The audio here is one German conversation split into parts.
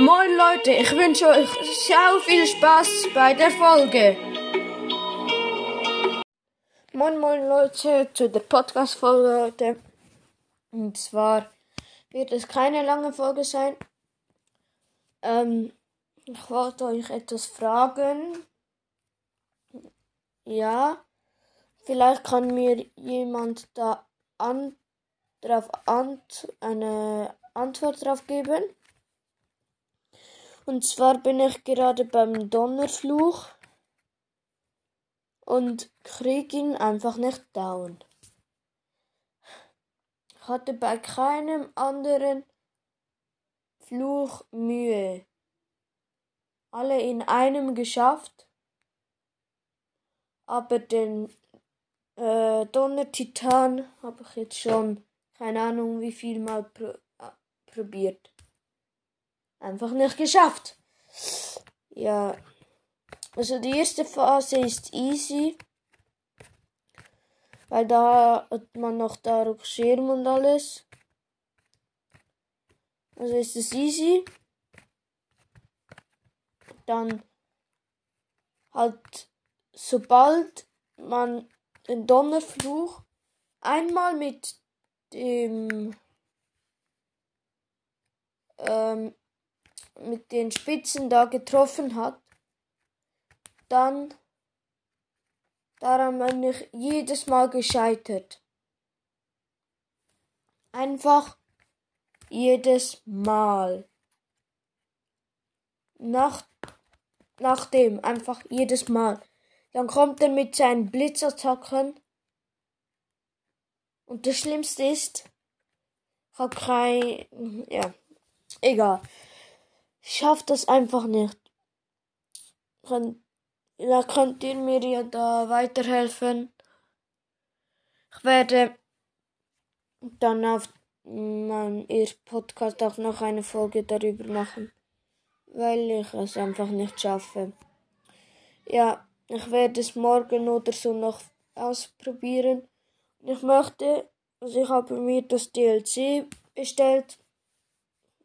Moin Leute, ich wünsche euch sehr viel Spaß bei der Folge. Moin Moin Leute zu der Podcast-Folge heute. Und zwar wird es keine lange Folge sein. Ähm, ich wollte euch etwas fragen. Ja, vielleicht kann mir jemand da an, drauf ant, eine Antwort drauf geben. Und zwar bin ich gerade beim Donnerfluch und krieg ihn einfach nicht down. Ich hatte bei keinem anderen Fluch Mühe. Alle in einem geschafft, aber den äh, Donner-Titan habe ich jetzt schon keine Ahnung wie viel mal pro äh, probiert einfach nicht geschafft. Ja. Also die erste Phase ist easy. Weil da hat man noch da Schirm und alles. Also ist es easy. Dann halt sobald man den Donnerfluch einmal mit dem ähm, mit den Spitzen da getroffen hat, dann daran bin ich jedes Mal gescheitert. Einfach jedes Mal. Nach, nachdem, einfach jedes Mal. Dann kommt er mit seinen Blitzattacken. Und das Schlimmste ist, ich habe kein, ja, egal. Ich schaff das einfach nicht. Da könnt ihr mir ja da weiterhelfen. Ich werde dann auf meinem Podcast auch noch eine Folge darüber machen, weil ich es einfach nicht schaffe. Ja, ich werde es morgen oder so noch ausprobieren. Ich möchte, also ich habe mir das DLC bestellt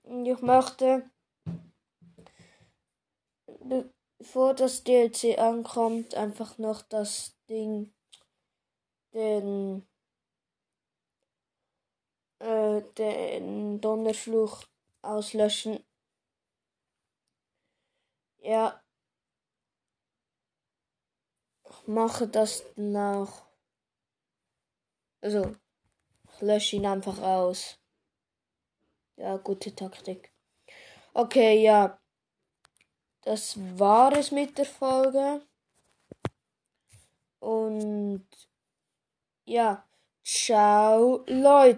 und ich möchte bevor das DLC ankommt, einfach noch das Ding, den, äh, den Donnerfluch auslöschen. Ja, ich mache das nach. Also, ich lösche ihn einfach aus. Ja, gute Taktik. Okay, ja das war es mit der Folge. Und ja, ciao Leute.